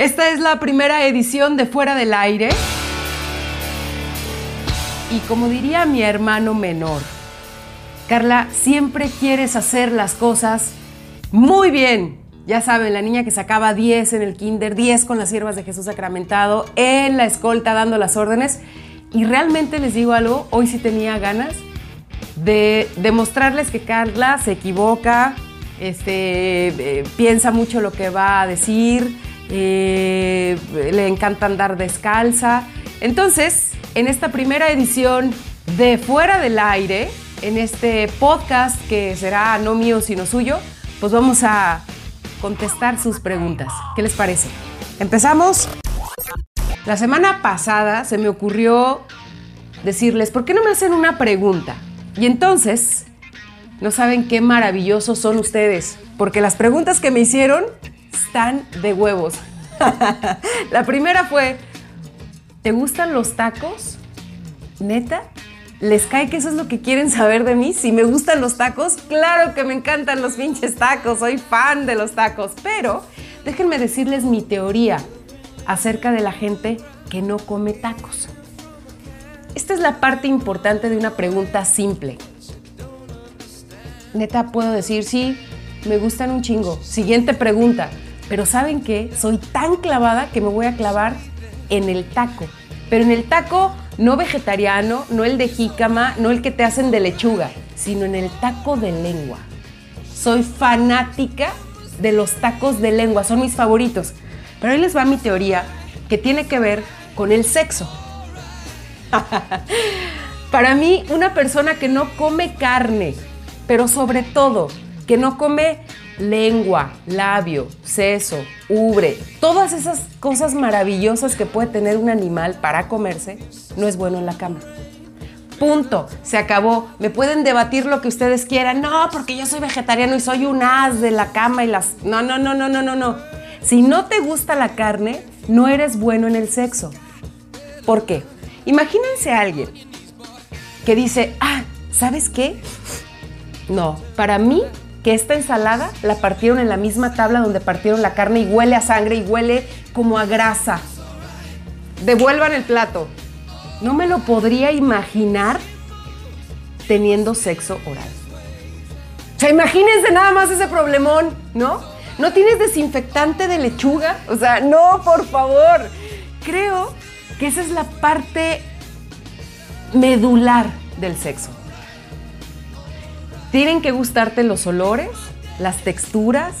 Esta es la primera edición de Fuera del Aire. Y como diría mi hermano menor, Carla, siempre quieres hacer las cosas muy bien. Ya saben, la niña que sacaba 10 en el kinder, 10 con las siervas de Jesús sacramentado, en la escolta dando las órdenes. Y realmente les digo algo, hoy sí tenía ganas de demostrarles que Carla se equivoca, este, eh, piensa mucho lo que va a decir, eh, le encanta andar descalza. Entonces, en esta primera edición de Fuera del Aire, en este podcast que será no mío sino suyo, pues vamos a contestar sus preguntas. ¿Qué les parece? ¿Empezamos? La semana pasada se me ocurrió decirles, ¿por qué no me hacen una pregunta? Y entonces, no saben qué maravillosos son ustedes, porque las preguntas que me hicieron están de huevos. La primera fue, ¿te gustan los tacos? ¿Neta? ¿Les cae que eso es lo que quieren saber de mí? Si me gustan los tacos, claro que me encantan los pinches tacos, soy fan de los tacos, pero déjenme decirles mi teoría acerca de la gente que no come tacos. Esta es la parte importante de una pregunta simple. Neta, puedo decir, sí, me gustan un chingo. Siguiente pregunta. Pero ¿saben qué? Soy tan clavada que me voy a clavar en el taco. Pero en el taco no vegetariano, no el de jícama, no el que te hacen de lechuga, sino en el taco de lengua. Soy fanática de los tacos de lengua, son mis favoritos. Pero ahí les va mi teoría que tiene que ver con el sexo. Para mí, una persona que no come carne, pero sobre todo que no come lengua, labio, seso, ubre, todas esas cosas maravillosas que puede tener un animal para comerse, no es bueno en la cama. Punto, se acabó. Me pueden debatir lo que ustedes quieran. No, porque yo soy vegetariano y soy un as de la cama y las... No, no, no, no, no, no, no. Si no te gusta la carne, no eres bueno en el sexo. ¿Por qué? Imagínense a alguien que dice, ah, ¿sabes qué? No, para mí que esta ensalada la partieron en la misma tabla donde partieron la carne y huele a sangre y huele como a grasa. Devuelvan el plato. No me lo podría imaginar teniendo sexo oral. O sea, imagínense nada más ese problemón, ¿no? ¿No tienes desinfectante de lechuga? O sea, no, por favor. Creo que esa es la parte medular del sexo. Tienen que gustarte los olores, las texturas.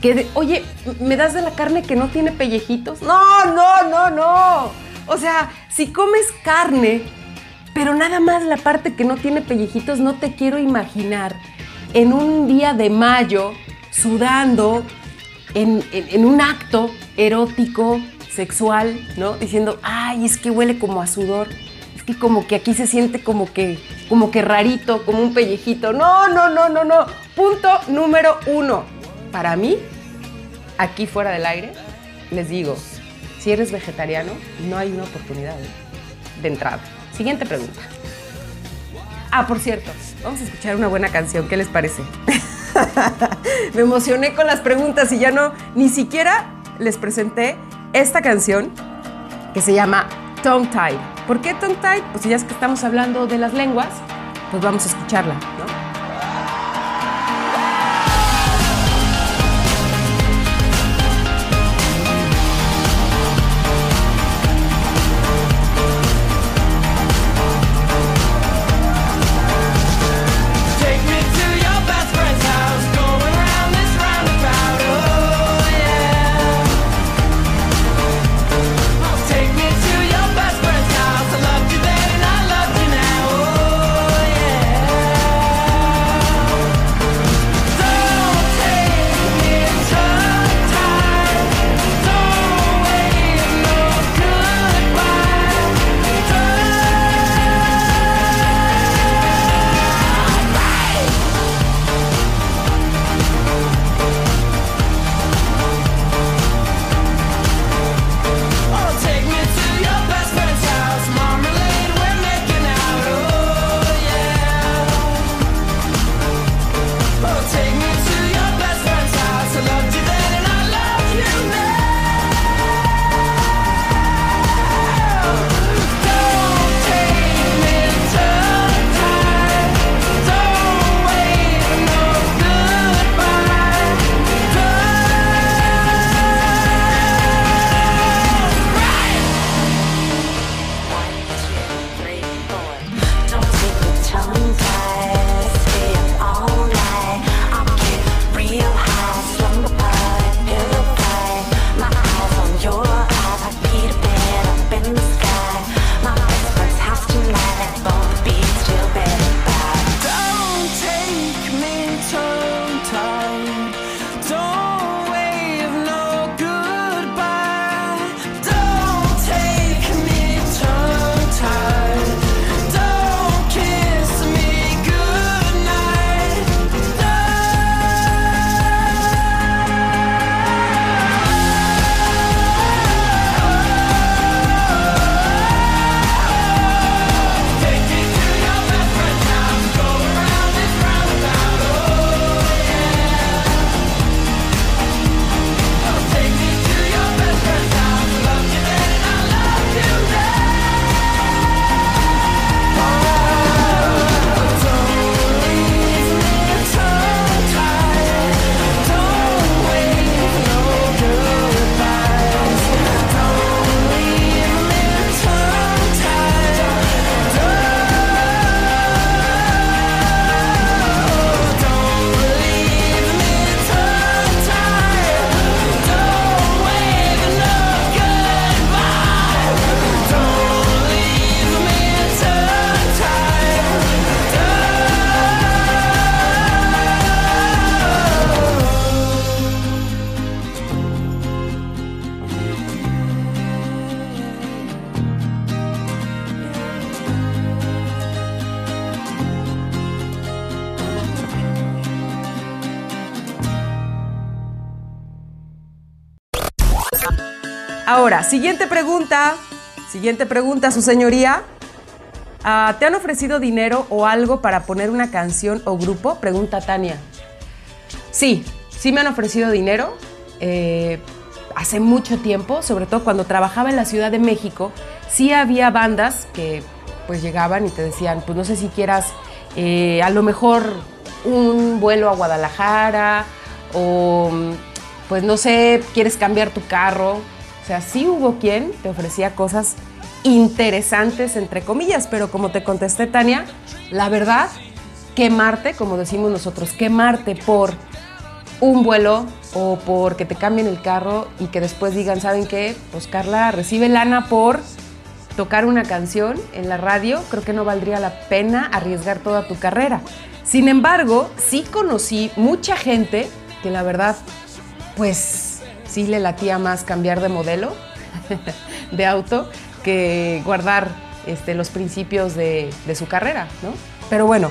Que Oye, ¿me das de la carne que no tiene pellejitos? No, no, no, no. O sea, si comes carne, pero nada más la parte que no tiene pellejitos, no te quiero imaginar en un día de mayo sudando en, en un acto erótico, sexual, ¿no? Diciendo, ay, es que huele como a sudor que como que aquí se siente como que, como que rarito, como un pellejito. No, no, no, no, no. Punto número uno. Para mí, aquí fuera del aire, les digo, si eres vegetariano, no hay una oportunidad de entrada. Siguiente pregunta. Ah, por cierto, vamos a escuchar una buena canción. ¿Qué les parece? Me emocioné con las preguntas y ya no, ni siquiera les presenté esta canción que se llama Tongue Tied. ¿Por qué tied? Pues ya es que estamos hablando de las lenguas, pues vamos a escucharla, ¿no? Ahora, siguiente pregunta. Siguiente pregunta, su señoría. Ah, ¿Te han ofrecido dinero o algo para poner una canción o grupo? Pregunta Tania. Sí, sí me han ofrecido dinero. Eh, hace mucho tiempo, sobre todo cuando trabajaba en la Ciudad de México, sí había bandas que pues llegaban y te decían, pues no sé si quieras eh, a lo mejor un vuelo a Guadalajara o pues no sé, quieres cambiar tu carro. O sea, sí hubo quien te ofrecía cosas interesantes, entre comillas, pero como te contesté, Tania, la verdad, quemarte, como decimos nosotros, quemarte por un vuelo o por que te cambien el carro y que después digan, ¿saben qué? Pues Carla recibe lana por tocar una canción en la radio, creo que no valdría la pena arriesgar toda tu carrera. Sin embargo, sí conocí mucha gente que la verdad, pues sí le latía más cambiar de modelo de auto que guardar este, los principios de, su carrera, ¿no? Pero bueno,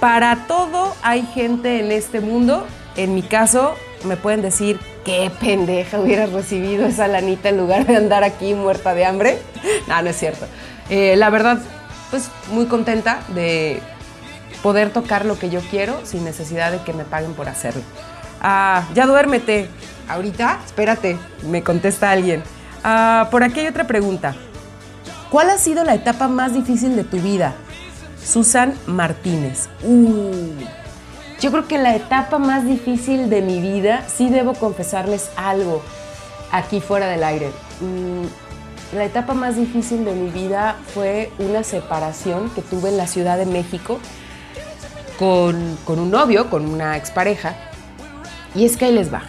para todo hay gente en este mundo. En mi caso, me pueden decir qué pendeja hubieras recibido esa lanita en lugar de andar aquí muerta de hambre. No, no es cierto. Eh, la verdad, pues muy contenta de poder tocar lo que yo quiero sin necesidad de que me paguen por hacerlo. Ah, ya duérmete. Ahorita, espérate, me contesta alguien. Ah, por aquí hay otra pregunta. ¿Cuál ha sido la etapa más difícil de tu vida? Susan Martínez. Uh. Yo creo que la etapa más difícil de mi vida, sí debo confesarles algo aquí fuera del aire. Mm, la etapa más difícil de mi vida fue una separación que tuve en la Ciudad de México con, con un novio, con una expareja. Y es que ahí les va.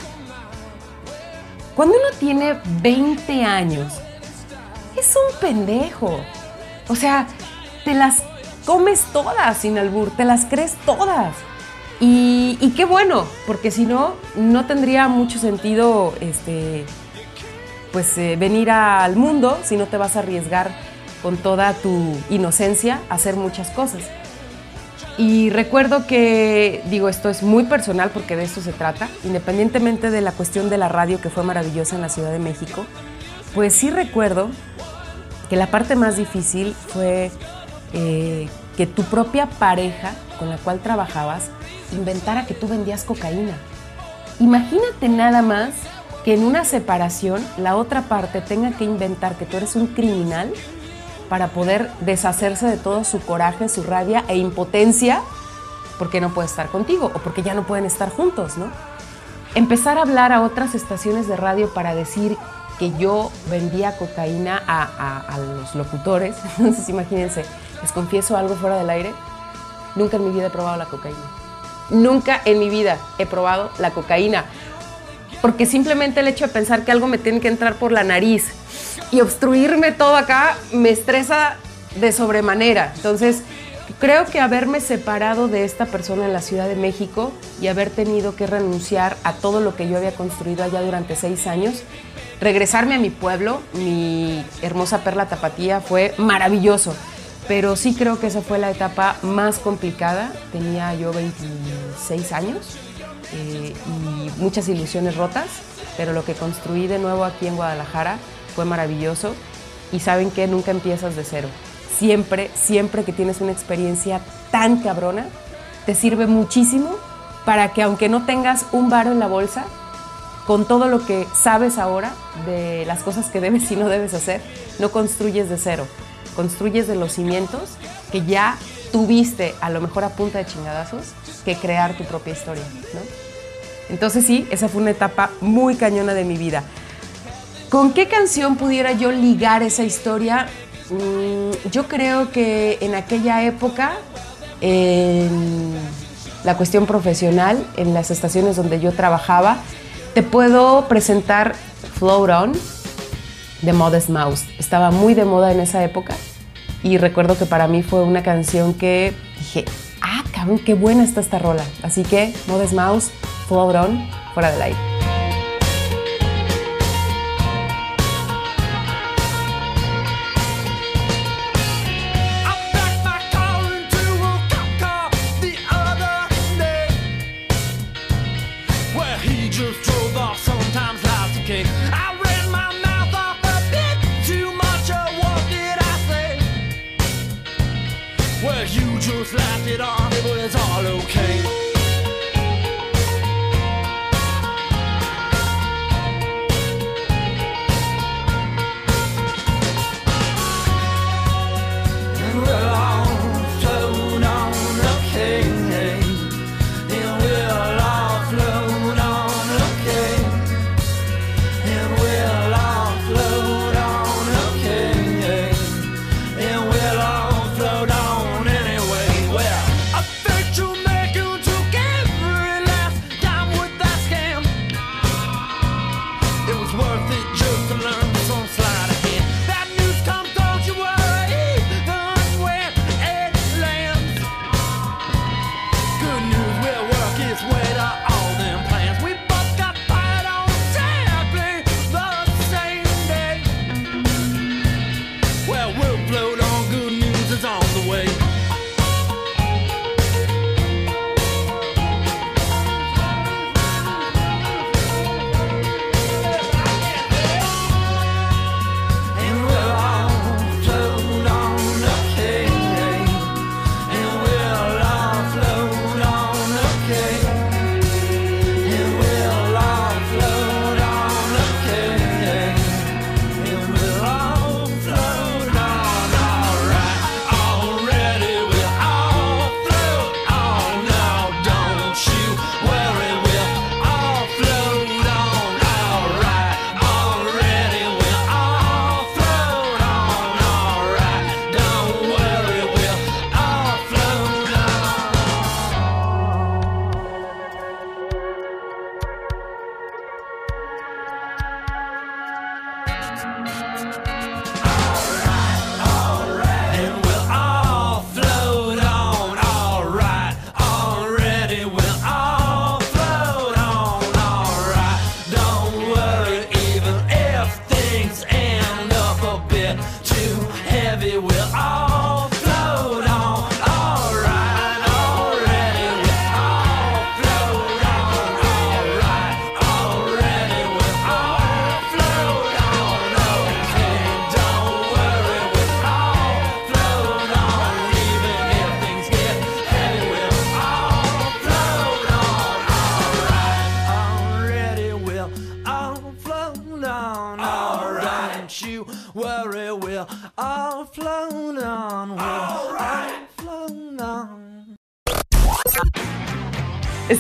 Cuando uno tiene 20 años, es un pendejo. O sea, te las comes todas sin albur, te las crees todas. Y, qué bueno, porque si no, no tendría mucho sentido este, pues, eh, venir al mundo si no te vas a arriesgar con toda tu inocencia a hacer muchas cosas. Y recuerdo que, digo, esto es muy personal porque de esto se trata, independientemente de la cuestión de la radio que fue maravillosa en la Ciudad de México, pues sí recuerdo que la parte más difícil fue eh, que tu propia pareja con la cual trabajabas inventara que tú vendías cocaína. Imagínate nada más que en una separación la otra parte tenga que inventar que tú eres un criminal para poder deshacerse de todo su coraje, su rabia e impotencia porque no puede estar contigo o porque ya no pueden estar juntos, ¿no? Empezar a hablar a otras estaciones de radio para decir que yo vendía cocaína a, los locutores, entonces imagínense, les confieso algo fuera del aire, nunca en mi vida he probado la cocaína. Nunca en mi vida he probado la cocaína. Porque simplemente el hecho de pensar que algo me tiene que entrar por la nariz y obstruirme todo acá me estresa de sobremanera. Entonces, creo que haberme separado de esta persona en la Ciudad de México y haber tenido que renunciar a todo lo que yo había construido allá durante seis años, regresarme a mi pueblo, mi hermosa perla tapatía, fue maravilloso pero sí creo que esa fue la etapa más complicada. Tenía yo 26 años eh, y muchas ilusiones rotas, pero lo que construí de nuevo aquí en Guadalajara fue maravilloso y saben que nunca empiezas de cero. Siempre, siempre que tienes una experiencia tan cabrona, te sirve muchísimo para que aunque no tengas un varo en la bolsa, con todo lo que sabes ahora de las cosas que debes y no debes hacer, no construyes de cero construyes de los cimientos que ya tuviste, a lo mejor a punta de chingadazos, que crear tu propia historia. Entonces sí, esa fue una etapa muy cañona de mi vida. ¿Con qué canción pudiera yo ligar esa historia? Mm, yo creo que en aquella época, en la cuestión profesional, en las estaciones donde yo trabajaba, te puedo presentar Float On, de Modest Mouse. Estaba muy de moda en esa época y recuerdo que para mí fue una canción que dije, ah, cabrón, qué buena está esta rola. Así que Modest Mouse, Float On, fuera del aire.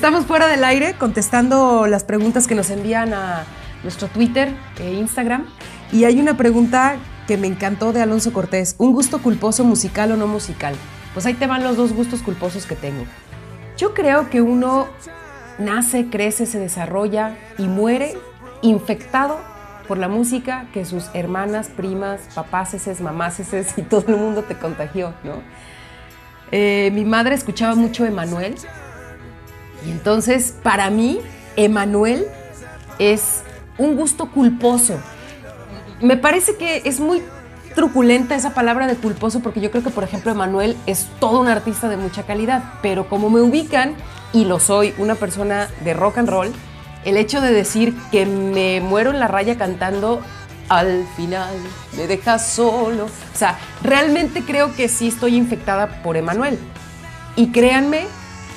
Estamos fuera del aire contestando las preguntas que nos envían a nuestro Twitter e Instagram. Y hay una pregunta que me encantó de Alonso Cortés. ¿Un gusto culposo musical o no musical? Pues ahí te van los dos gustos culposos que tengo. Yo creo que uno nace, crece, se desarrolla y muere infectado por la música que sus hermanas, primas, papáceses, mamáceses y todo el mundo te contagió, ¿no? Eh, mi madre escuchaba mucho Emanuel y entonces para mí Emanuel es un gusto culposo. Me parece que es muy truculenta esa palabra de culposo porque yo creo que, por ejemplo, Emanuel es todo un artista de mucha calidad, pero como me ubican, y lo soy, una persona de rock and roll, el hecho de decir que me muero en la raya cantando al final me deja solo. O sea, realmente creo que sí estoy infectada por Emanuel. Y créanme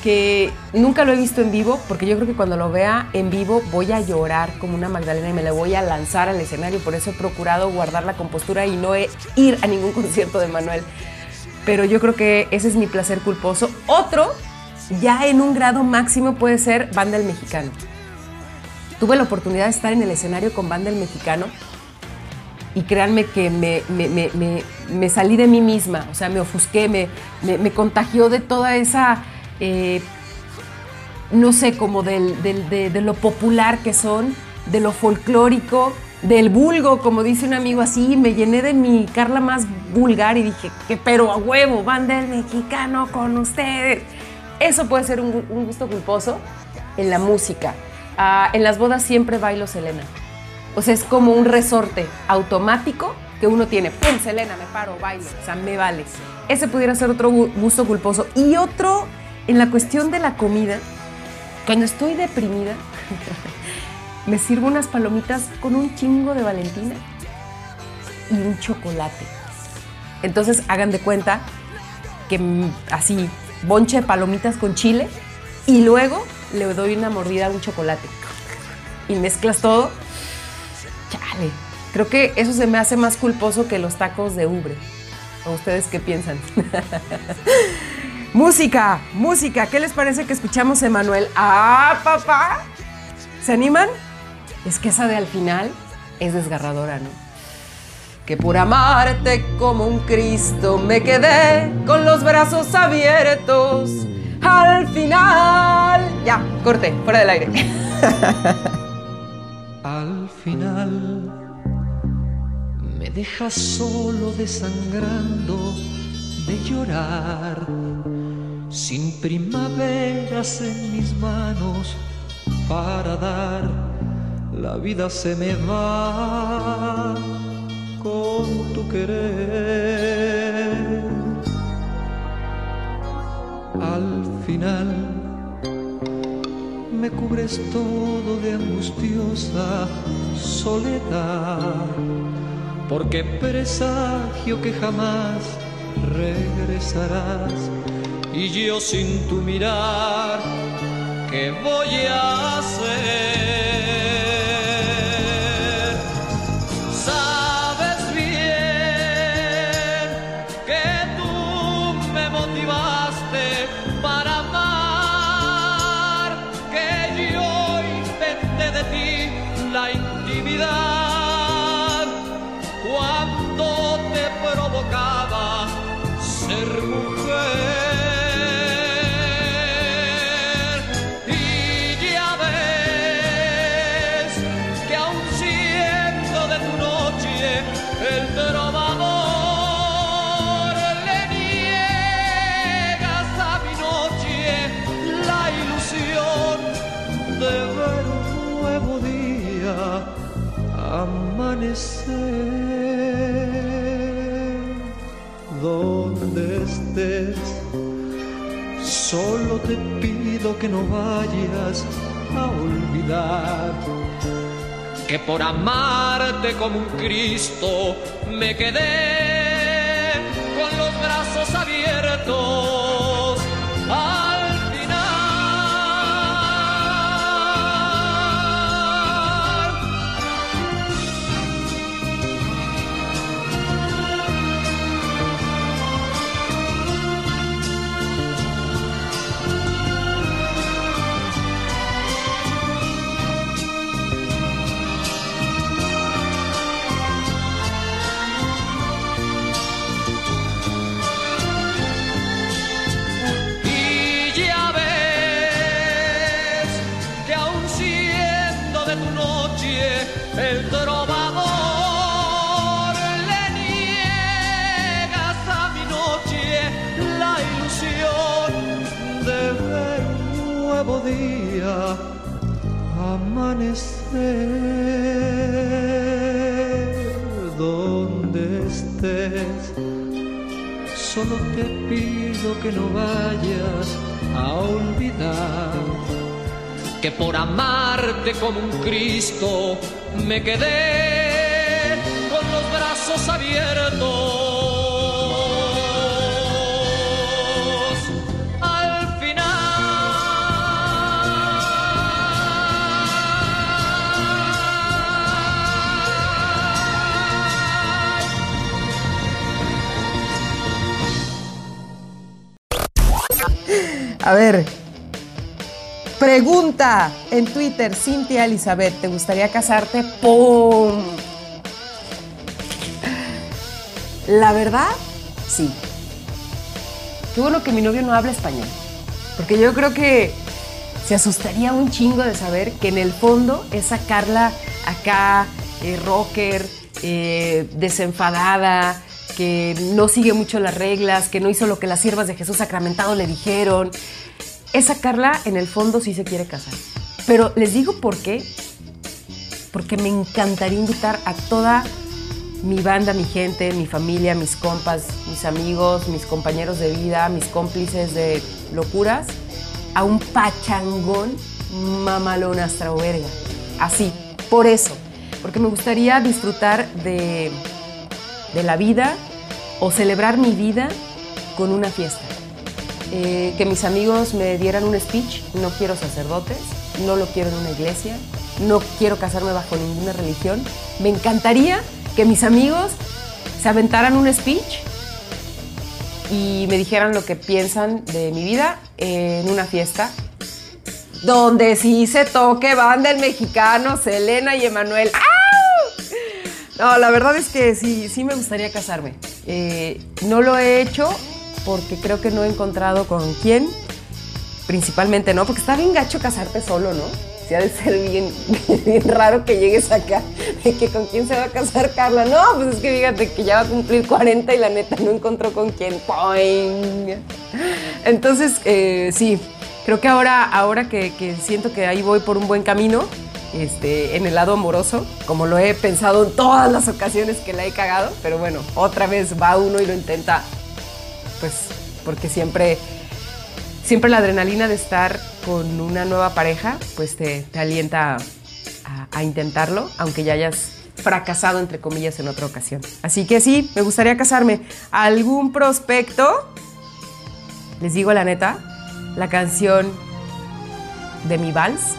que nunca lo he visto en vivo, porque yo creo que cuando lo vea en vivo voy a llorar como una Magdalena y me le voy a lanzar al escenario. Por eso he procurado guardar la compostura y no ir a ningún concierto de Manuel. Pero yo creo que ese es mi placer culposo. Otro, ya en un grado máximo, puede ser Banda El Mexicano. Tuve la oportunidad de estar en el escenario con Banda El Mexicano y créanme que me, me, salí de mí misma, o sea, me ofusqué, me, me contagió de toda esa eh, no sé, como de, lo popular que son, de lo folclórico, del vulgo, como dice un amigo así, me llené de mi Carla más vulgar y dije, que pero a huevo, van del mexicano con ustedes. Eso puede ser un, gusto culposo en la música. Ah, en las bodas siempre bailo Selena. O sea, es como un resorte automático que uno tiene. ¡Pum! Selena, me paro, bailo. O sea, me vale. Ese pudiera ser otro gusto culposo. Y otro en la cuestión de la comida, cuando estoy deprimida, me sirvo unas palomitas con un chingo de Valentina y un chocolate. Entonces hagan de cuenta que así, bonche de palomitas con chile y luego le doy una mordida a un chocolate. Y mezclas todo. Chale. Creo que eso se me hace más culposo que los tacos de ubre. ¿O ustedes qué piensan? Música, música. ¿Qué les parece que escuchamos, Emanuel? ¡Ah, papá! ¿Se animan? Es que esa de al final es desgarradora, ¿no? Que por amarte como un Cristo me quedé con los brazos abiertos. Al final. Ya, corte, fuera del aire. al final me dejas solo desangrando de llorar sin primaveras en mis manos para dar, la vida se me va con tu querer. Al final me cubres todo de angustiosa soledad, porque presagio que jamás regresarás y yo sin tu mirar, ¿qué voy a hacer? Solo te pido que no vayas a olvidar que por amarte como un Cristo me quedé con los brazos abiertos. Como un Cristo me quedé En Twitter, Cintia Elizabeth, ¿te gustaría casarte? ¡Pum! La verdad, sí. Qué bueno que mi novio no habla español. Porque yo creo que se asustaría un chingo de saber que en el fondo esa Carla acá, eh, rocker, eh, desenfadada, que no sigue mucho las reglas, que no hizo lo que las siervas de Jesús sacramentado le dijeron. Esa Carla en el fondo sí se quiere casar. Pero les digo por qué. Porque me encantaría invitar a toda mi banda, mi gente, mi familia, mis compas, mis amigos, mis compañeros de vida, mis cómplices de locuras, a un pachangón mamalón verga. Así, por eso. Porque me gustaría disfrutar de la vida o celebrar mi vida con una fiesta. Eh, que mis amigos me dieran un speech, no quiero sacerdotes, no lo quiero en una iglesia, no quiero casarme bajo ninguna religión. Me encantaría que mis amigos se aventaran un speech y me dijeran lo que piensan de mi vida en una fiesta donde sí se toque banda el mexicano, Selena y Emanuel. ¡Au! No, la verdad es que sí, sí me gustaría casarme. Eh, no lo he hecho porque creo que no he encontrado con quién, principalmente no, porque está bien gacho casarte solo, ¿no? Sí ha de ser bien, bien raro que llegues acá, de que con quién se va a casar Carla. No, pues es que fíjate que ya va a cumplir 40 y la neta no encontró con quién. ¡Poing! Entonces, eh, sí, creo que ahora, ahora que, que siento que ahí voy por un buen camino, este, en el lado amoroso, como lo he pensado en todas las ocasiones que la he cagado, pero bueno, otra vez va uno y lo intenta, pues porque siempre, siempre la adrenalina de estar con una nueva pareja, pues te, te alienta a, a intentarlo, aunque ya hayas fracasado, entre comillas, en otra ocasión. Así que sí, me gustaría casarme. ¿Algún prospecto? Les digo la neta, la canción de mi vals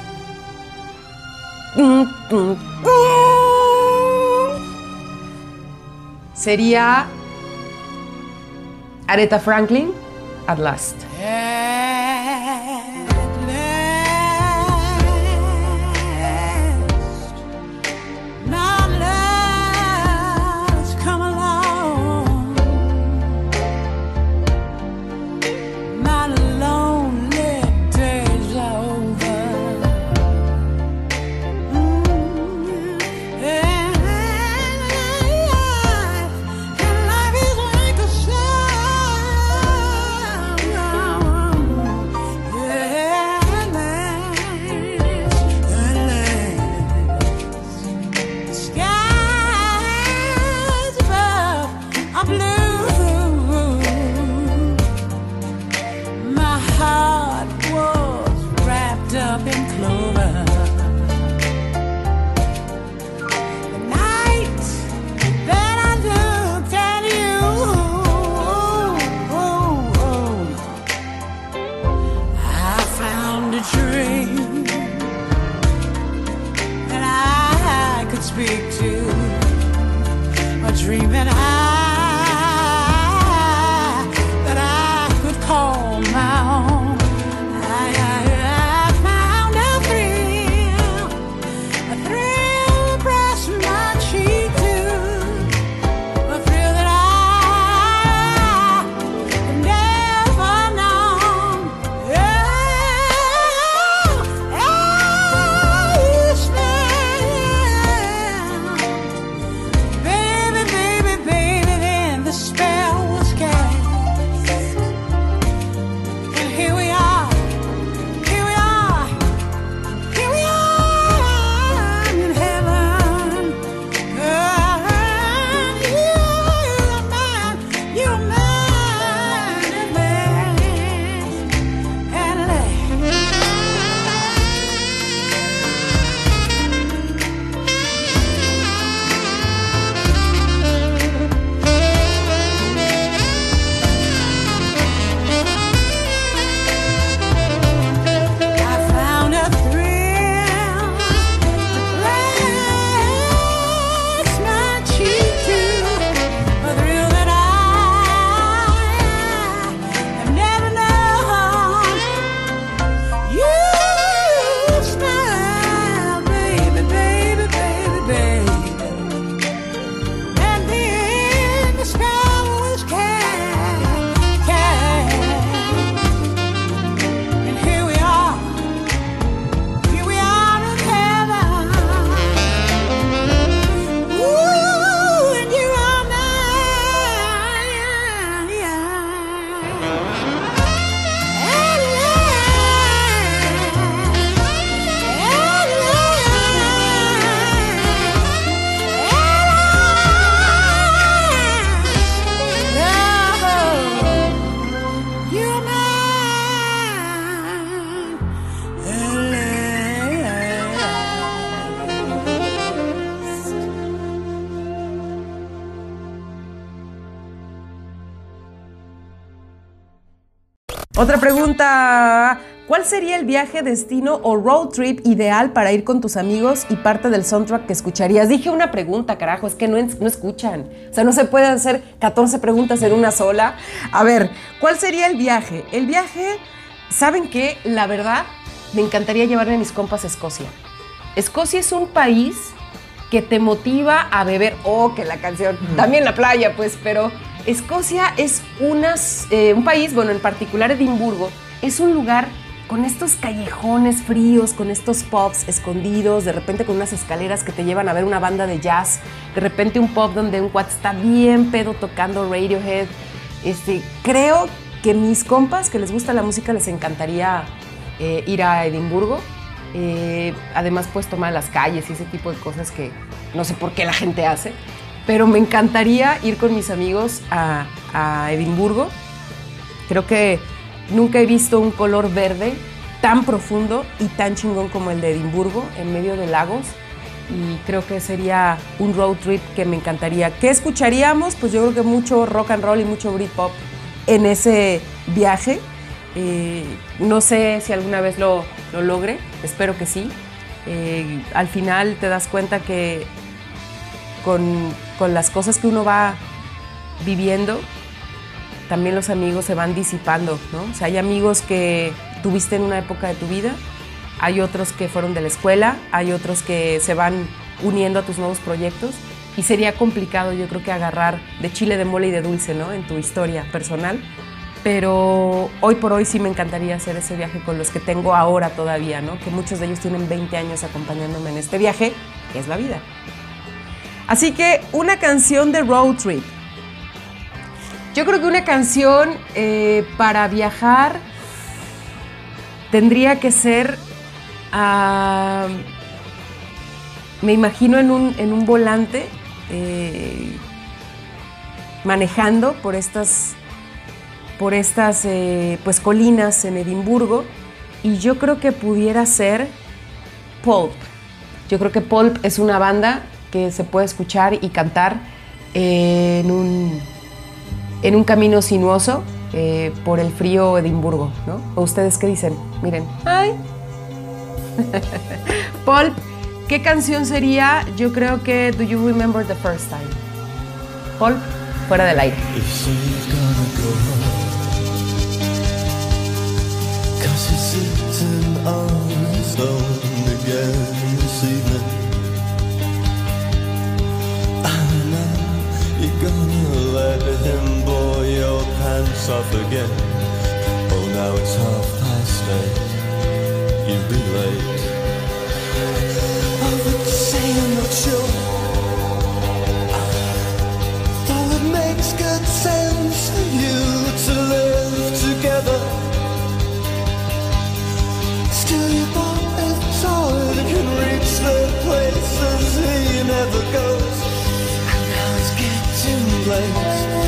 sería Aretha Franklin, At Last. Otra pregunta. ¿Cuál sería el viaje, destino o road trip ideal para ir con tus amigos y parte del soundtrack que escucharías? Dije una pregunta, carajo, es que no, no escuchan. O sea, no se pueden hacer 14 preguntas en una sola. A ver, ¿cuál sería el viaje? El viaje, ¿saben qué? La verdad, me encantaría llevarme a mis compas a Escocia. Escocia es un país que te motiva a beber. Oh, que la canción. También la playa, pues, pero Escocia es eh, un país, bueno, en particular Edimburgo, es un lugar con estos callejones fríos, con estos pubs escondidos, de repente con unas escaleras que te llevan a ver una banda de jazz, de repente un pub donde un cuate está bien pedo tocando Radiohead. Este, creo que mis compas que les gusta la música les encantaría eh, ir a Edimburgo. Eh, además, pues tomar las calles y ese tipo de cosas que no sé por qué la gente hace. Pero me encantaría ir con mis amigos a, a Edimburgo. Creo que nunca he visto un color verde tan profundo y tan chingón como el de Edimburgo, en medio de lagos. Y creo que sería un road trip que me encantaría. ¿Qué escucharíamos? Pues yo creo que mucho rock and roll y mucho Britpop en ese viaje. Eh, no sé si alguna vez lo, lo logre, espero que sí. Eh, al final te das cuenta que con, las cosas que uno va viviendo, también los amigos se van disipando, ¿no? O sea, hay amigos que tuviste en una época de tu vida, hay otros que fueron de la escuela, hay otros que se van uniendo a tus nuevos proyectos y sería complicado yo creo que agarrar de chile, de mole y de dulce, ¿no? En tu historia personal. Pero hoy por hoy sí me encantaría hacer ese viaje con los que tengo ahora todavía, ¿no? Que muchos de ellos tienen 20 años acompañándome en este viaje, que es la vida. Así que una canción de road trip. Yo creo que una canción eh, para viajar tendría que ser, me imagino en un, en un volante, eh, manejando por estas, por estas eh, pues, colinas en Edimburgo, y yo creo que pudiera ser Pulp. Yo creo que Pulp es una banda que se puede escuchar y cantar en un, en un camino sinuoso eh, por el frío Edimburgo, ¿no? ¿O ustedes qué dicen? Miren. ¡Ay! Paul, ¿qué canción sería? Yo creo que Do You Remember the First Time? Paul, fuera del aire. If off again Oh now it's half past eight You'll be late I would say I'm not sure Though it makes good sense for you to live together. Still, you thought it's hard can reach the places he never goes. And now it's getting late.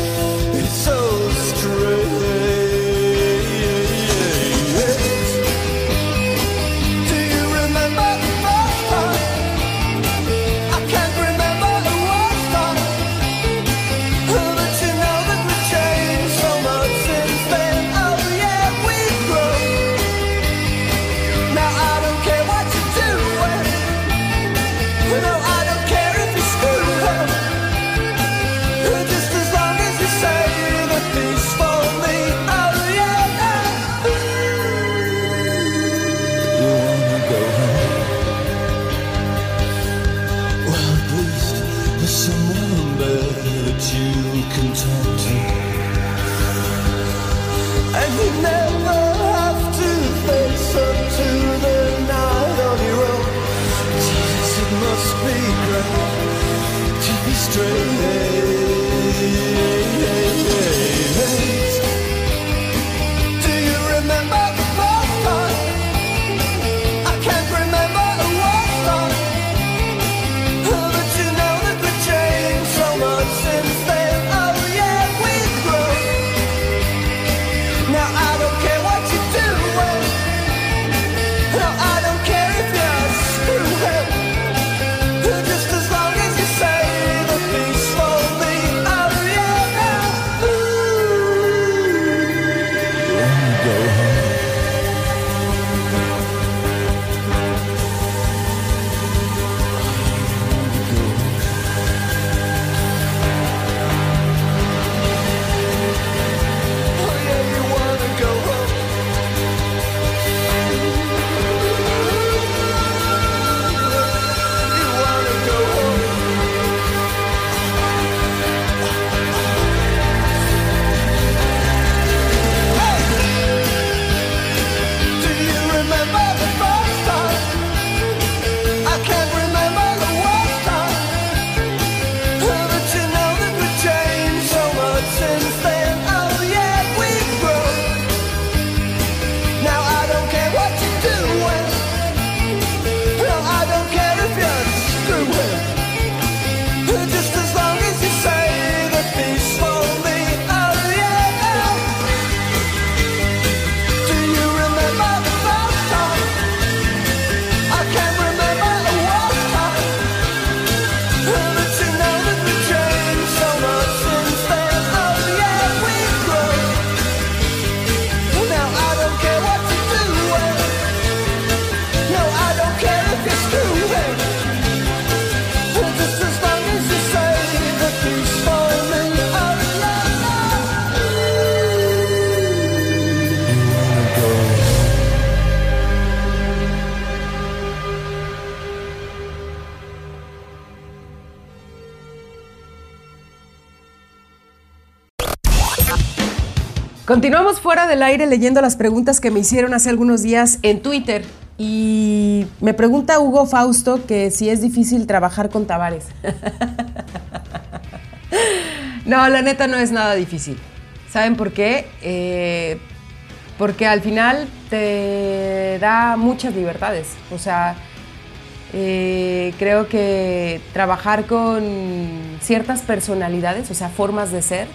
Continuamos fuera del aire leyendo las preguntas que me hicieron hace algunos días en Twitter. Y me pregunta Hugo Fausto que si es difícil trabajar con Tavares. no, la neta no es nada difícil. ¿Saben por qué? Eh, porque al final te da muchas libertades. O sea, eh, creo que trabajar con ciertas personalidades, o sea, formas de ser,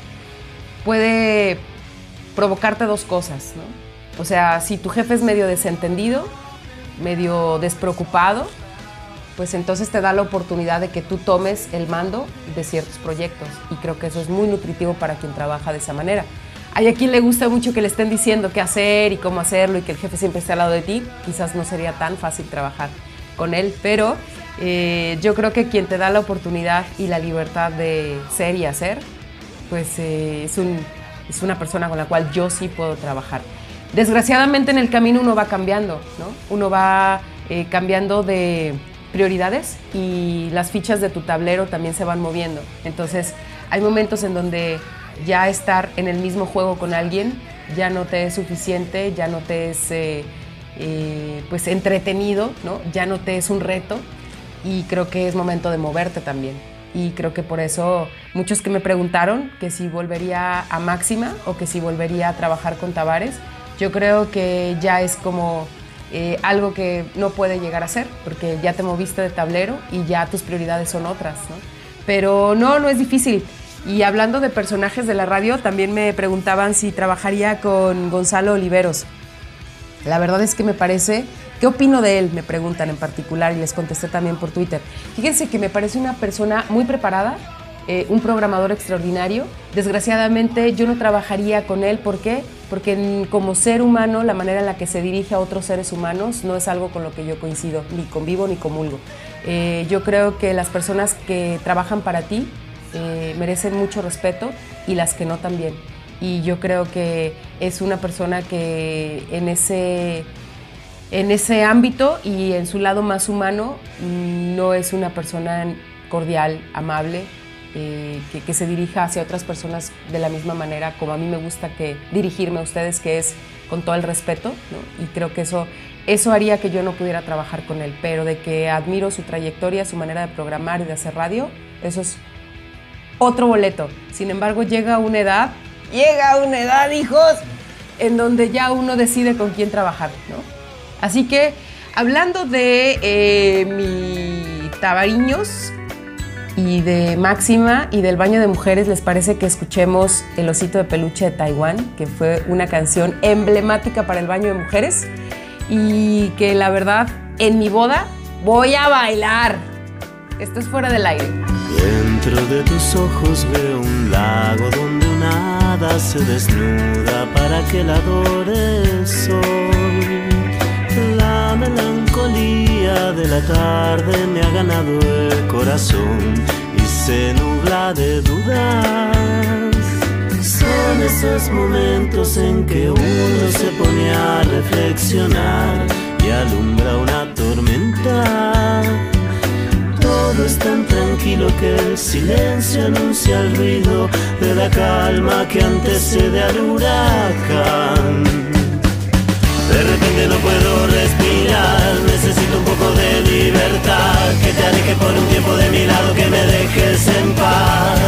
puede provocarte dos cosas, ¿no? O sea, si tu jefe es medio desentendido, medio despreocupado, pues entonces te da la oportunidad de que tú tomes el mando de ciertos proyectos. Y creo que eso es muy nutritivo para quien trabaja de esa manera. Hay a quien le gusta mucho que le estén diciendo qué hacer y cómo hacerlo y que el jefe siempre esté al lado de ti. Quizás no sería tan fácil trabajar con él, pero eh, yo creo que quien te da la oportunidad y la libertad de ser y hacer, pues eh, es, un, es una persona con la cual yo sí puedo trabajar. Desgraciadamente en el camino uno va cambiando, ¿no? Uno va eh, cambiando de prioridades y las fichas de tu tablero también se van moviendo. Entonces hay momentos en donde ya estar en el mismo juego con alguien ya no te es suficiente, ya no te es eh, eh, pues entretenido, ¿no? ya no te es un reto y creo que es momento de moverte también. Y creo que por eso muchos que me preguntaron que si volvería a Máxima o que si volvería a trabajar con Tavares, yo creo que ya es como eh, algo que no puede llegar a ser, porque ya te moviste de tablero y ya tus prioridades son otras. ¿no? Pero no, no es difícil. Y hablando de personajes de la radio, también me preguntaban si trabajaría con Gonzalo Oliveros. La verdad es que me parece, ¿qué opino de él? Me preguntan en particular y les contesté también por Twitter. Fíjense que me parece una persona muy preparada, eh, un programador extraordinario. Desgraciadamente yo no trabajaría con él, ¿por qué? Porque como ser humano, la manera en la que se dirige a otros seres humanos no es algo con lo que yo coincido, ni convivo ni comulgo. Eh, yo creo que las personas que trabajan para ti eh, merecen mucho respeto y las que no también. Y yo creo que es una persona que en ese, en ese ámbito y en su lado más humano no es una persona cordial, amable, eh, que, se dirija hacia otras personas de la misma manera como a mí me gusta que dirigirme a ustedes, que es con todo el respeto, y creo que eso, eso haría que yo no pudiera trabajar con él, pero de que admiro su trayectoria, su manera de programar y de hacer radio, eso es otro boleto. Sin embargo, llega una edad, llega una edad, hijos, en donde ya uno decide con quién trabajar, ¿no? Así que, hablando de eh, mi Tabariños y de Máxima y del baño de mujeres, ¿les parece que escuchemos El osito de peluche de Taiwán, que fue una canción emblemática para el baño de mujeres? Y que la verdad, en mi boda voy a bailar. Esto es fuera del aire. Dentro de tus ojos veo un lago donde una hada se desnuda para que la adore el sol. La melancolía de la tarde me ha ganado el corazón y se nubla de dudas. Son esos momentos en que uno se pone a reflexionar y alumbra una tormenta. Todo es tan tranquilo que el silencio anuncia el ruido de la calma que antecede al huracán. De repente no puedo respirar, que te aleje por un tiempo de mi lado, que me dejes en paz.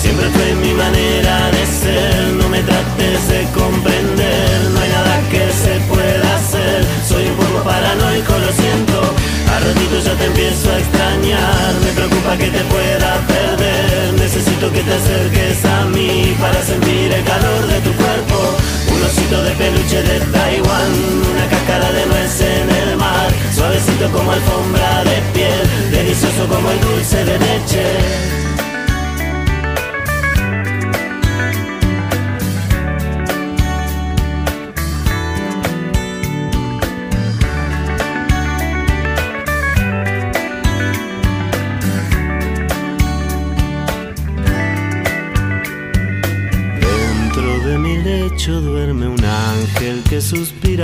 Siempre fue mi manera de ser, no me trates de comprender, no hay nada que se pueda hacer, soy un poco paranoico, lo siento, a ratito ya te empiezo a extrañar, me preocupa que te pueda perder, necesito que te acerques a mí para sentir el calor de tu cuerpo, un osito de peluche de Taiwán, una cáscara de nuez en el mar, suavecito como alfombra de piel, delicioso como el dulce de leche.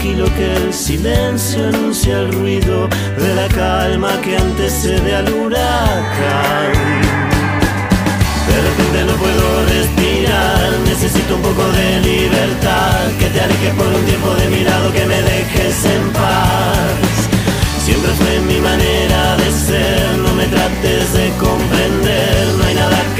Tranquilo que el silencio anuncia el ruido de la calma que antecede al huracán. De repente no puedo respirar, necesito un poco de libertad, que te alejes por un tiempo de mi lado, que me dejes en paz. Siempre fue mi manera de ser, no me trates de comprender, no hay nada que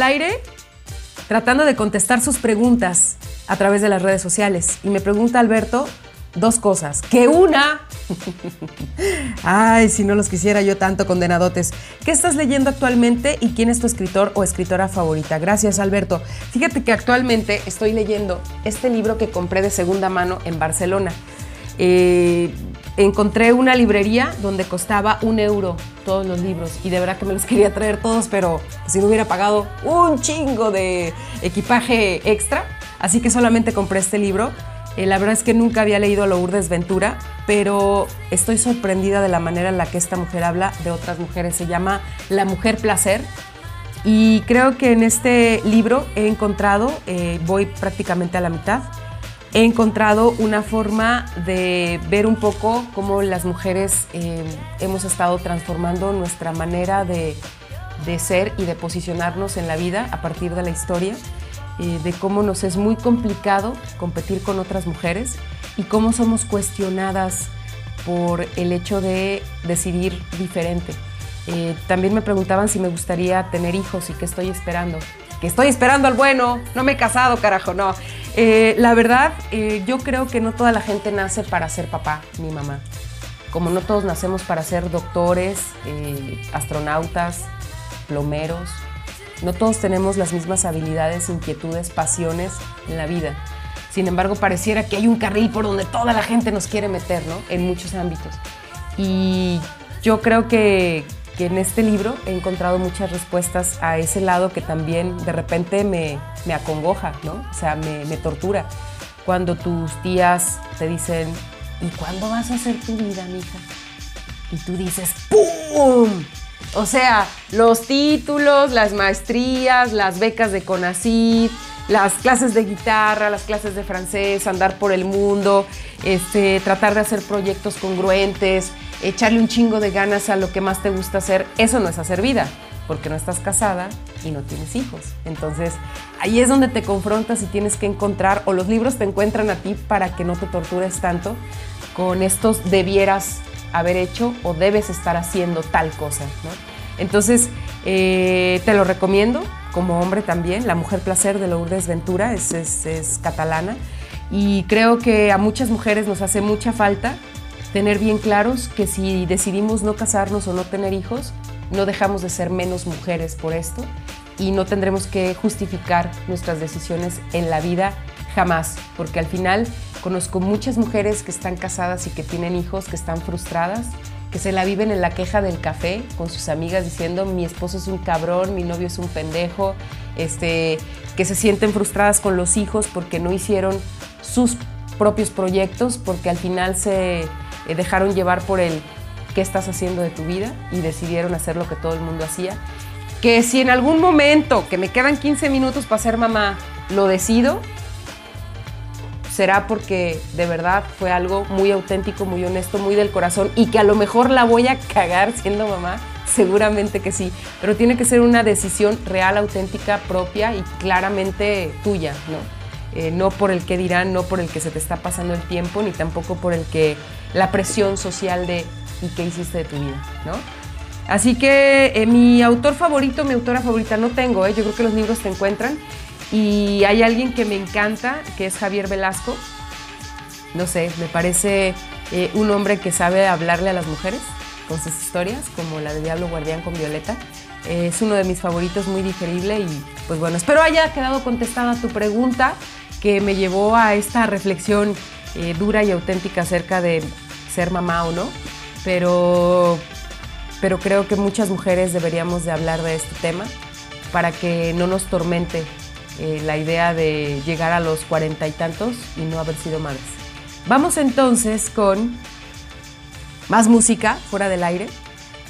Del aire tratando de contestar sus preguntas a través de las redes sociales. Y me pregunta Alberto dos cosas. Que una... Ay, si no los quisiera yo tanto, condenadotes. ¿Qué estás leyendo actualmente y quién es tu escritor o escritora favorita? Gracias, Alberto. Fíjate que actualmente estoy leyendo este libro que compré de segunda mano en Barcelona. Eh, encontré una librería donde costaba un euro todos los libros y de verdad que me los quería traer todos, pero si no hubiera pagado un chingo de equipaje extra, así que solamente compré este libro. Eh, la verdad es que nunca había leído Lourdes Ventura, pero estoy sorprendida de la manera en la que esta mujer habla de otras mujeres. Se llama La Mujer Placer. Y creo que en este libro he encontrado, eh, voy prácticamente a la mitad, he encontrado una forma de ver un poco cómo las mujeres eh, hemos estado transformando nuestra manera de, de, ser y de posicionarnos en la vida a partir de la historia, eh, de cómo nos es muy complicado competir con otras mujeres y cómo somos cuestionadas por el hecho de decidir diferente. Eh, también me preguntaban si me gustaría tener hijos y qué estoy esperando. Que estoy esperando al bueno, no me he casado, carajo, no. Eh, la verdad, eh, yo creo que no toda la gente nace para ser papá ni mamá. Como no todos nacemos para ser doctores, eh, astronautas, plomeros. No todos tenemos las mismas habilidades, inquietudes, pasiones en la vida. Sin embargo, pareciera que hay un carril por donde toda la gente nos quiere meter, ¿no? En muchos ámbitos. Y yo creo que, que en este libro he encontrado muchas respuestas a ese lado que también de repente me, me acongoja, ¿no? O sea, me, tortura. Cuando tus tías te dicen, ¿y cuándo vas a hacer tu vida, mija? Y tú dices, ¡pum! O sea, los títulos, las maestrías, las becas de CONACYT, las clases de guitarra, las clases de francés, andar por el mundo, este, tratar de hacer proyectos congruentes, echarle un chingo de ganas a lo que más te gusta hacer, eso no es hacer vida, porque no estás casada y no tienes hijos. Entonces, ahí es donde te confrontas y tienes que encontrar, o los libros te encuentran a ti para que no te tortures tanto con estos debieras haber hecho o debes estar haciendo tal cosa. Entonces, eh, te lo recomiendo, como hombre también, La Mujer Placer de Lourdes Ventura, es catalana, y creo que a muchas mujeres nos hace mucha falta tener bien claros que si decidimos no casarnos o no tener hijos, no dejamos de ser menos mujeres por esto y no tendremos que justificar nuestras decisiones en la vida jamás, porque al final Conozco muchas mujeres que están casadas y que tienen hijos que están frustradas, que se la viven en la queja del café con sus amigas diciendo mi esposo es un cabrón, mi novio es un pendejo, este, que se sienten frustradas con los hijos porque no hicieron sus propios proyectos, porque al final se eh, dejaron llevar por el qué estás haciendo de tu vida y decidieron hacer lo que todo el mundo hacía. Que si en algún momento, que me quedan 15 minutos para ser mamá, lo decido, será porque de verdad fue algo muy auténtico, muy honesto, muy del corazón y que a lo mejor la voy a cagar siendo mamá, seguramente que sí, pero tiene que ser una decisión real, auténtica, propia y claramente tuya, ¿no? Eh, no por el que dirán, no por el que se te está pasando el tiempo, ni tampoco por el que la presión social de y qué hiciste de tu vida, ¿no? Así que eh, mi autor favorito, mi autora favorita no tengo, ¿eh? yo creo que los libros te encuentran. Y hay alguien que me encanta, que es Javier Velasco. No sé, me parece eh, un hombre que sabe hablarle a las mujeres con sus historias, como la de Diablo Guardián con Violeta. Es uno de mis favoritos, muy digerible y pues bueno, espero haya quedado contestada tu pregunta que me llevó a esta reflexión eh, dura y auténtica acerca de ser mamá o no, pero, pero creo que muchas mujeres deberíamos de hablar de este tema para que no nos tormente eh, la idea de llegar a los cuarenta y tantos y no haber sido madres. Vamos entonces con más música fuera del aire.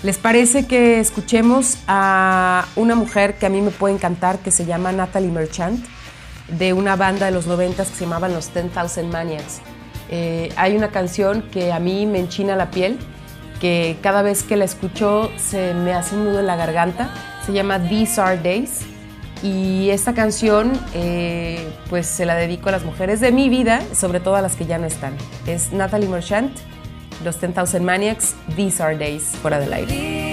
¿Les parece que escuchemos a una mujer que a mí me puede encantar, que se llama Natalie Merchant, de una banda de los noventas que se llamaban los 10,000 Maniacs? Eh, hay una canción que a mí me enchina la piel, que cada vez que la escucho se me hace un nudo en la garganta. Se llama These Are Days. Y esta canción, eh, pues se la dedico a las mujeres de mi vida, sobre todo a las que ya no están. Es Natalie Merchant, los 10,000 Maniacs, These Are Days, fuera del aire.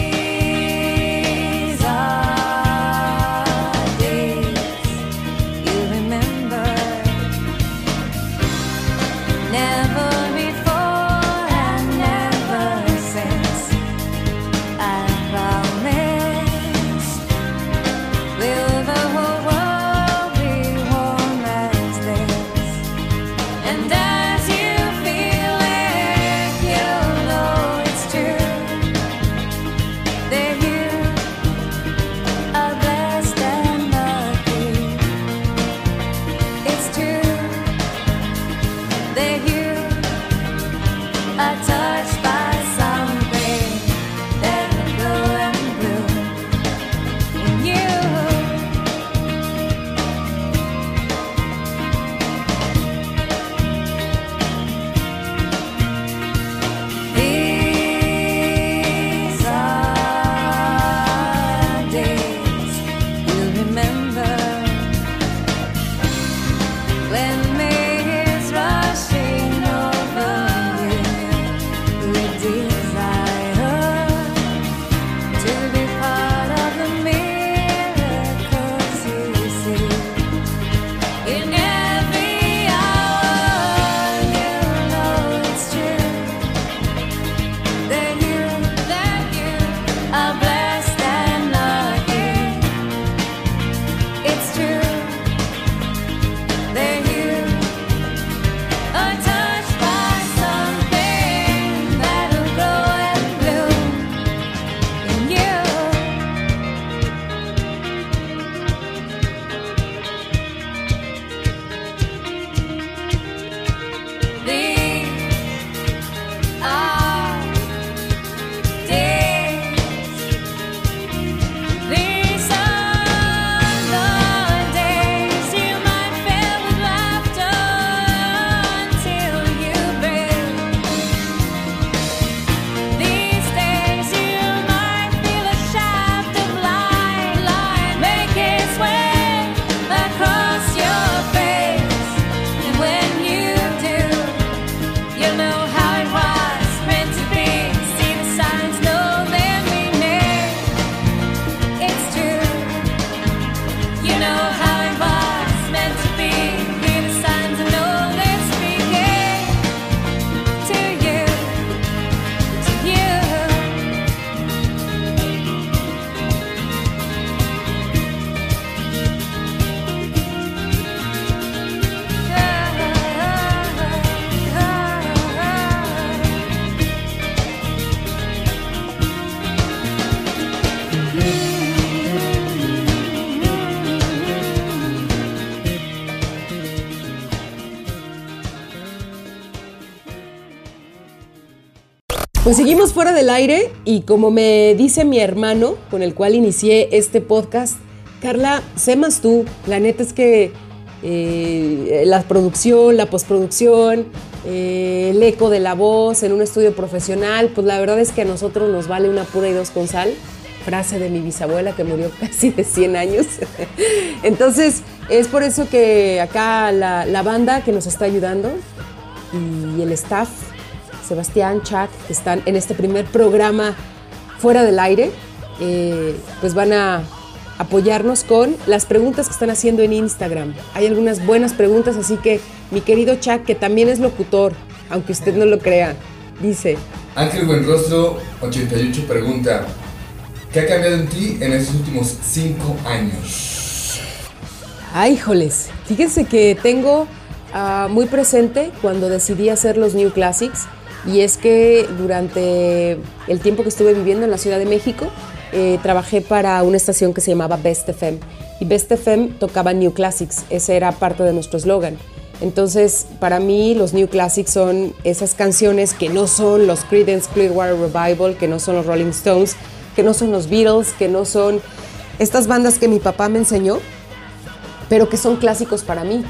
Pues seguimos fuera del aire y como me dice mi hermano con el cual inicié este podcast, Carla, sé más tú. La neta es que eh, la producción, la postproducción, eh, el eco de la voz en un estudio profesional, pues la verdad es que a nosotros nos vale una pura y dos con sal. Frase de mi bisabuela que murió casi de 100 años. Entonces, es por eso que acá la, la banda que nos está ayudando y el staff Sebastián, Chuck, que están en este primer programa fuera del aire, eh, pues van a apoyarnos con las preguntas que están haciendo en Instagram. Hay algunas buenas preguntas, así que mi querido Chuck, que también es locutor, aunque usted no lo crea, dice, Ángel Buenrostro 88 pregunta, ¿qué ha cambiado en ti en estos últimos 5 años? Ay, híjoles, fíjense que tengo ah, muy presente cuando decidí hacer los New Classics y es que durante el tiempo que estuve viviendo en la Ciudad de México eh, trabajé para una estación que se llamaba Best FM y Best FM tocaba New Classics, ese era parte de nuestro eslogan. Entonces, para mí los New Classics son esas canciones que no son los Creedence Clearwater Revival, que no son los Rolling Stones, que no son los Beatles, que no son estas bandas que mi papá me enseñó, pero que son clásicos para mí,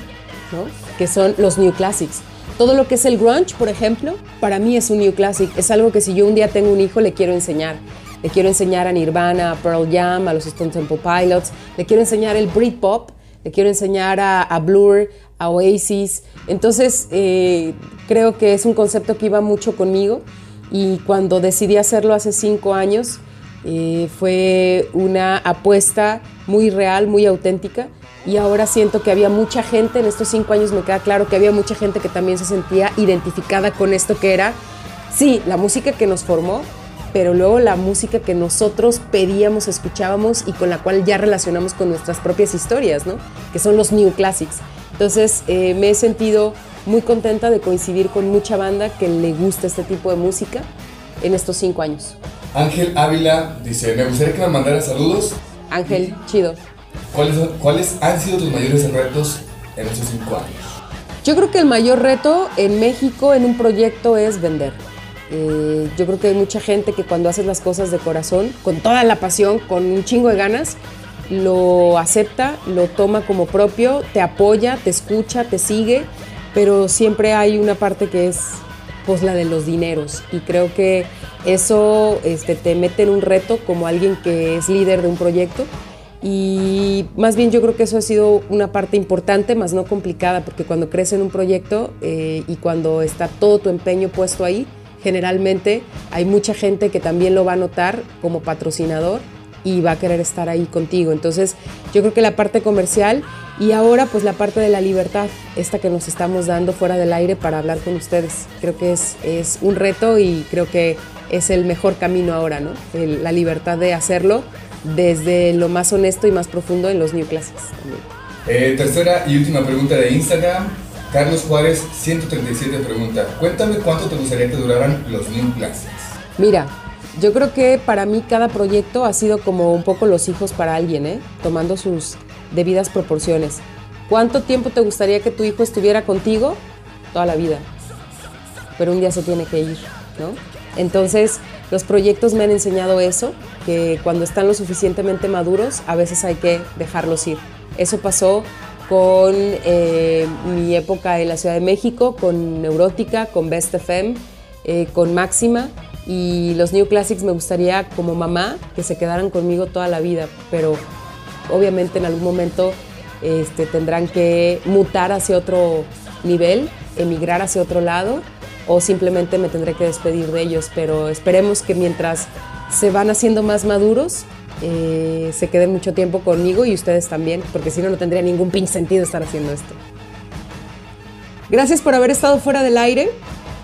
¿no? que son los New Classics. Todo lo que es el grunge, por ejemplo, para mí es un New Classic. Es algo que si yo un día tengo un hijo le quiero enseñar. Le quiero enseñar a Nirvana, a Pearl Jam, a los Stone Temple Pilots. Le quiero enseñar el Britpop. Le quiero enseñar a, Blur, a Oasis. Entonces, eh, creo que es un concepto que iba mucho conmigo. Y cuando decidí hacerlo hace cinco años, eh, fue una apuesta muy real, muy auténtica. Y ahora siento que había mucha gente, en estos cinco años me queda claro que había mucha gente que también se sentía identificada con esto que era, sí, la música que nos formó, pero luego la música que nosotros pedíamos, escuchábamos y con la cual ya relacionamos con nuestras propias historias, ¿no? Que son los New Classics. Entonces eh, me he sentido muy contenta de coincidir con mucha banda que le gusta este tipo de música en estos cinco años. Ángel Ávila dice, me gustaría que me mandara saludos. Ángel, chido. ¿Cuáles, ¿Cuáles han sido tus mayores retos en estos 5 años? Yo creo que el mayor reto en México en un proyecto es vender. Eh, yo creo que hay mucha gente que cuando haces las cosas de corazón, con toda la pasión, con un chingo de ganas, lo acepta, lo toma como propio, te apoya, te escucha, te sigue, pero siempre hay una parte que es pues la de los dineros y creo que eso este, te mete en un reto como alguien que es líder de un proyecto y más bien yo creo que eso ha sido una parte importante, más no complicada, porque cuando crees en un proyecto eh, y cuando está todo tu empeño puesto ahí, generalmente hay mucha gente que también lo va a notar como patrocinador y va a querer estar ahí contigo. Entonces yo creo que la parte comercial y ahora pues la parte de la libertad, esta que nos estamos dando fuera del aire para hablar con ustedes, creo que es, es un reto y creo que es el mejor camino ahora, ¿no? La libertad de hacerlo desde lo más honesto y más profundo en los New Classics. Eh, tercera y última pregunta de Instagram. Carlos Juárez 137 pregunta, cuéntame cuánto te gustaría que duraran los New Classics. Mira, yo creo que para mí cada proyecto ha sido como un poco los hijos para alguien, ¿eh? tomando sus debidas proporciones. ¿Cuánto tiempo te gustaría que tu hijo estuviera contigo? Toda la vida. Pero un día se tiene que ir, ¿no? Entonces, los proyectos me han enseñado eso, que cuando están lo suficientemente maduros, a veces hay que dejarlos ir. Eso pasó con eh, mi época en la Ciudad de México, con Neurótica, con Best FM, eh, con Máxima y los New Classics me gustaría como mamá que se quedaran conmigo toda la vida, pero obviamente en algún momento este, tendrán que mutar hacia otro nivel, emigrar hacia otro lado o simplemente me tendré que despedir de ellos, pero esperemos que mientras se van haciendo más maduros, eh, se queden mucho tiempo conmigo y ustedes también, porque si no, no tendría ningún pinche sentido estar haciendo esto. Gracias por haber estado fuera del aire.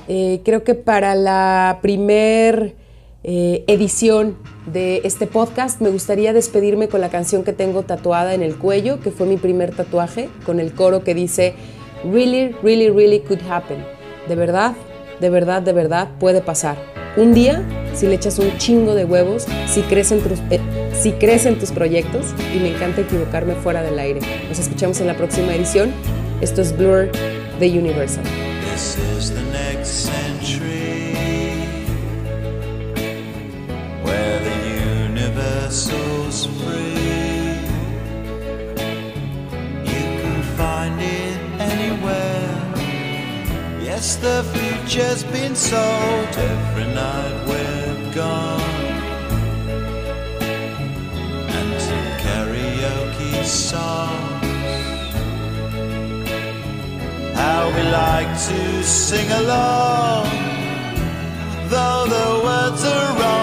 Eh, creo que para la primer eh, edición de este podcast me gustaría despedirme con la canción que tengo tatuada en el cuello, que fue mi primer tatuaje, con el coro que dice Really, really, really could happen. De verdad, de verdad, de verdad puede pasar. Un día, si le echas un chingo de huevos, si crees en tus, eh, si crees en tus proyectos y me encanta equivocarme fuera del aire. Nos escuchamos en la próxima edición. Esto es Blur de Universal. Yes, the future's been sold every night we're gone. And some karaoke songs how we like to sing along, though the words are wrong.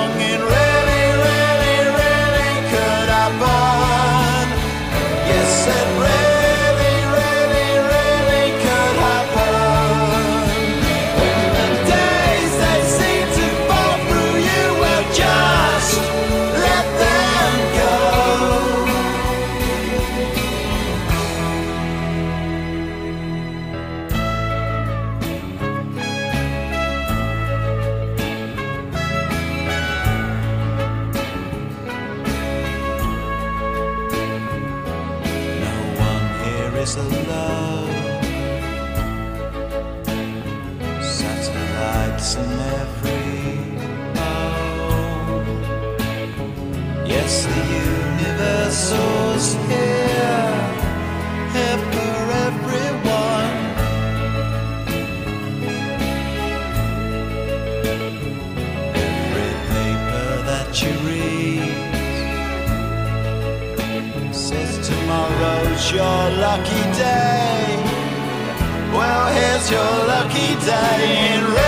Your lucky day.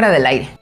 Fuera del aire.